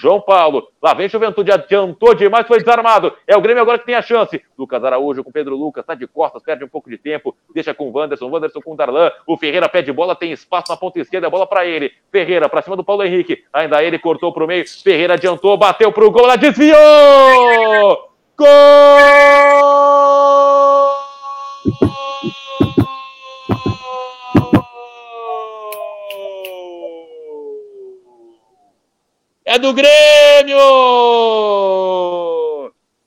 João Paulo. Lá vem Juventude, adiantou demais, foi desarmado. É o Grêmio agora que tem a chance. Lucas Araújo com Pedro Lucas, tá de costas, perde um pouco de tempo, deixa com o Wanderson, Wanderson com o Darlan. O Ferreira pede bola, tem espaço na ponta esquerda, bola para ele. Ferreira para cima do Paulo Henrique. Ainda ele cortou pro meio. Ferreira adiantou, bateu pro gol, ela desviou! Gol! É do Grêmio!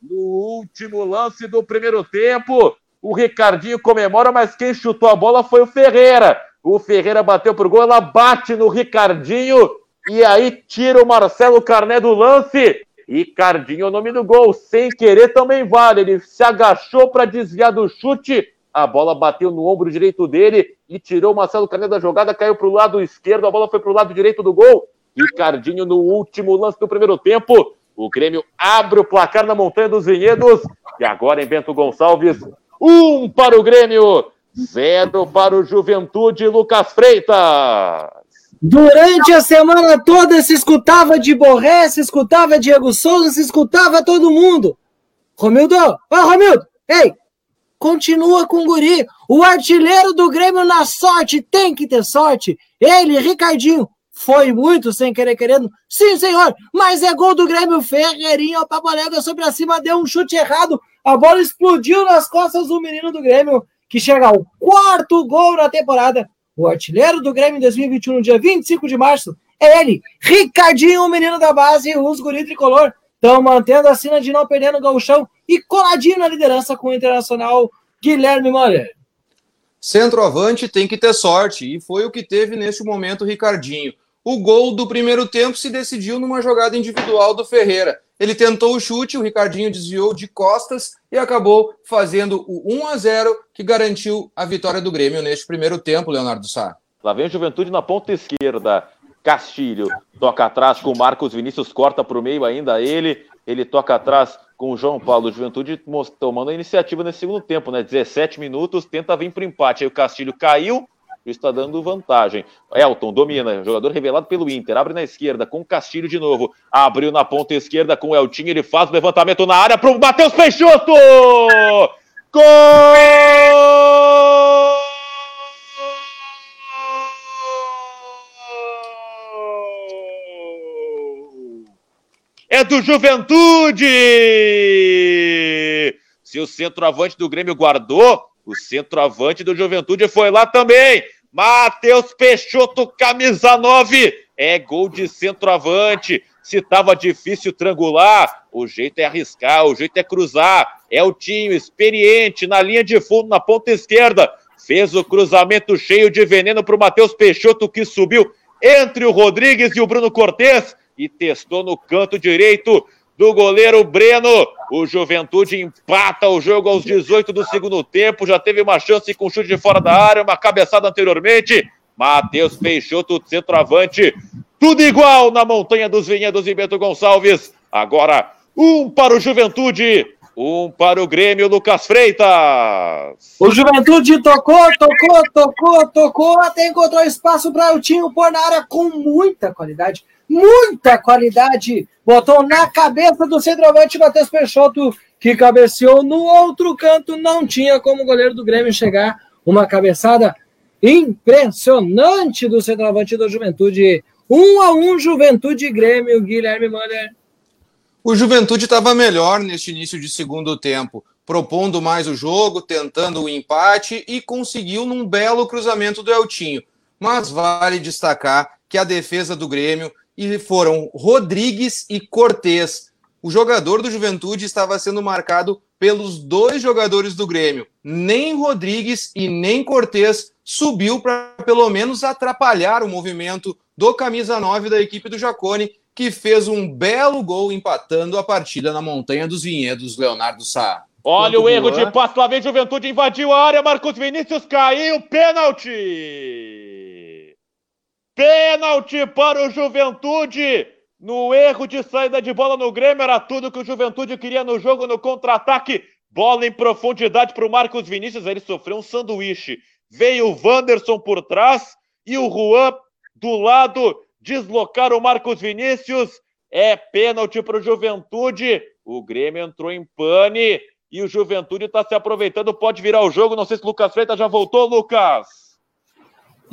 No último lance do primeiro tempo, o Ricardinho comemora, mas quem chutou a bola foi o Ferreira. O Ferreira bateu pro gol, ela bate no Ricardinho e aí tira o Marcelo Carné do lance. Ricardinho, o nome do gol, sem querer também vale. Ele se agachou para desviar do chute. A bola bateu no ombro direito dele e tirou o Marcelo Carné da jogada, caiu para o lado esquerdo, a bola foi para o lado direito do gol Ricardinho no último lance do primeiro tempo. O Grêmio abre o placar na Montanha dos Vinhedos. E agora em Bento Gonçalves, um para o Grêmio, zero para o Juventude Lucas Freitas. Durante a semana toda se escutava de Borré, se escutava Diego Souza, se escutava todo mundo. Romildo, oh, Romildo, ei, continua com o guri. O artilheiro do Grêmio na sorte tem que ter sorte. Ele, Ricardinho, foi muito sem querer querendo. Sim, senhor, mas é gol do Grêmio. Ferreirinha, o Papalega sobre a cima, deu um chute errado. A bola explodiu nas costas do menino do Grêmio, que chega ao quarto gol na temporada. O artilheiro do Grêmio em 2021, no dia 25 de março, é ele, Ricardinho, o menino da base, os guri tricolor. Estão mantendo a cena de não perder no gauchão e coladinho na liderança com o internacional Guilherme Moreira. Centroavante tem que ter sorte, e foi o que teve neste momento o Ricardinho. O gol do primeiro tempo se decidiu numa jogada individual do Ferreira. Ele tentou o chute, o Ricardinho desviou de costas e acabou fazendo o 1 a 0 que garantiu a vitória do Grêmio neste primeiro tempo, Leonardo Sá. Lá vem a Juventude na ponta esquerda. Castilho toca atrás com o Marcos Vinícius, corta para o meio ainda ele. Ele toca atrás com o João Paulo. Juventude tomando a iniciativa nesse segundo tempo, né? 17 minutos, tenta vir para o empate. Aí o Castilho caiu, está dando vantagem. Elton domina, jogador revelado pelo Inter, abre na esquerda com Castilho de novo, abriu na ponta esquerda com o Eltinho, ele faz o levantamento na área para o Matheus Peixoto! Gol! É do Juventude! Se o centroavante do Grêmio guardou, o centroavante do Juventude foi lá também. Matheus Peixoto, camisa 9. É gol de centroavante. Se tava difícil triangular, o jeito é arriscar, o jeito é cruzar. É o Tinho, experiente, na linha de fundo, na ponta esquerda. Fez o cruzamento cheio de veneno para o Matheus Peixoto, que subiu entre o Rodrigues e o Bruno Cortes e testou no canto direito do goleiro Breno. O Juventude empata o jogo aos 18 do segundo tempo. Já teve uma chance com chute de fora da área, uma cabeçada anteriormente. Matheus Peixoto, centroavante. Tudo igual na Montanha dos Vinhedos e Bento Gonçalves. Agora, um para o Juventude, um para o Grêmio, Lucas Freitas. O Juventude tocou, tocou, tocou, tocou, até encontrou espaço para o Tinho pôr na área com muita qualidade muita qualidade. Botou na cabeça do centroavante Matheus Peixoto, que cabeceou no outro canto. Não tinha como o goleiro do Grêmio chegar. Uma cabeçada impressionante do centroavante da Juventude. Um a um, Juventude Grêmio, Guilherme Mander. O Juventude estava melhor neste início de segundo tempo, propondo mais o jogo, tentando o empate e conseguiu num belo cruzamento do Eltinho. Mas vale destacar que a defesa do Grêmio e foram Rodrigues e Cortez. O jogador do Juventude estava sendo marcado pelos dois jogadores do Grêmio. Nem Rodrigues e nem Cortez subiu para pelo menos atrapalhar o movimento do camisa 9 da equipe do Jacone, que fez um belo gol empatando a partida na Montanha dos Vinhedos, Leonardo Sá. Olha Quanto o erro de passe, lá vem Juventude, invadiu a área, Marcos Vinícius caiu, pênalti! Pênalti para o Juventude. No erro de saída de bola no Grêmio, era tudo que o Juventude queria no jogo, no contra-ataque. Bola em profundidade para o Marcos Vinícius. Ele sofreu um sanduíche. Veio o Wanderson por trás e o Juan do lado deslocar o Marcos Vinícius. É pênalti para o Juventude. O Grêmio entrou em pane e o Juventude está se aproveitando. Pode virar o jogo. Não sei se o Lucas Freitas já voltou, Lucas.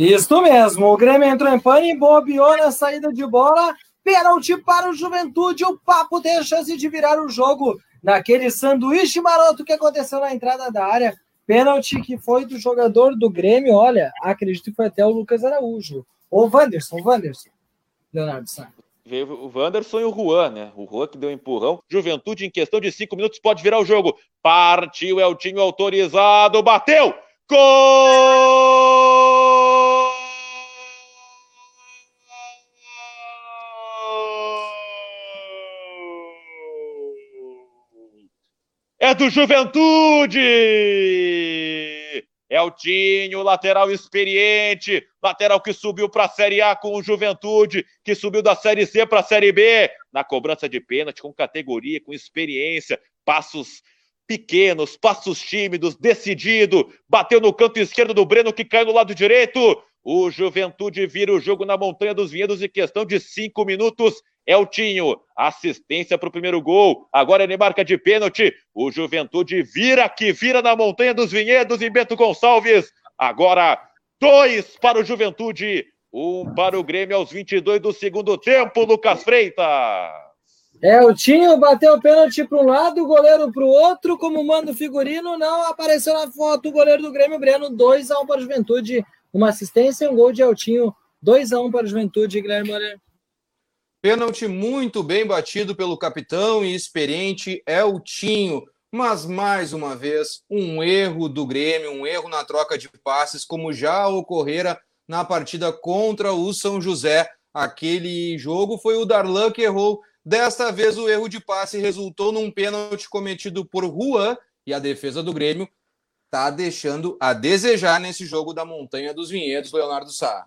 Isso mesmo. O Grêmio entrou em pane, bobeou na saída de bola. Pênalti para o Juventude. O Papo tem a chance de virar o jogo naquele sanduíche maroto que aconteceu na entrada da área. Pênalti que foi do jogador do Grêmio. Olha, acredito que foi até o Lucas Araújo. Ou Wanderson, Wanderson. Leonardo Sá. Veio o Wanderson e o Juan, né? O Juan que deu um empurrão. Juventude, em questão de cinco minutos, pode virar o jogo. Partiu, é o time autorizado, bateu! Gol! Do Juventude! É o Tinho, lateral experiente, lateral que subiu para a Série A com o Juventude, que subiu da Série C para a Série B, na cobrança de pênalti, com categoria, com experiência, passos pequenos, passos tímidos, decidido, bateu no canto esquerdo do Breno, que caiu no lado direito. O Juventude vira o jogo na Montanha dos Vinhedos em questão de cinco minutos. Eltinho, assistência para o primeiro gol. Agora ele marca de pênalti. O Juventude vira que vira na Montanha dos Vinhedos em Bento Gonçalves. Agora, dois para o Juventude, um para o Grêmio aos 22 do segundo tempo, Lucas Freitas. É, o Tinho bateu o pênalti para um lado, o goleiro para o outro, como manda o figurino, não apareceu na foto o goleiro do Grêmio Breno, 2 a 1 para a Juventude, uma assistência e um gol de Eltinho, 2 a 1 para a Juventude, Guilherme Moreira. Pênalti muito bem batido pelo capitão e experiente Eltinho. Mas mais uma vez, um erro do Grêmio, um erro na troca de passes, como já ocorrera na partida contra o São José. Aquele jogo foi o Darlan que errou. Desta vez, o erro de passe resultou num pênalti cometido por Juan e a defesa do Grêmio está deixando a desejar nesse jogo da Montanha dos Vinhedos, Leonardo Sá.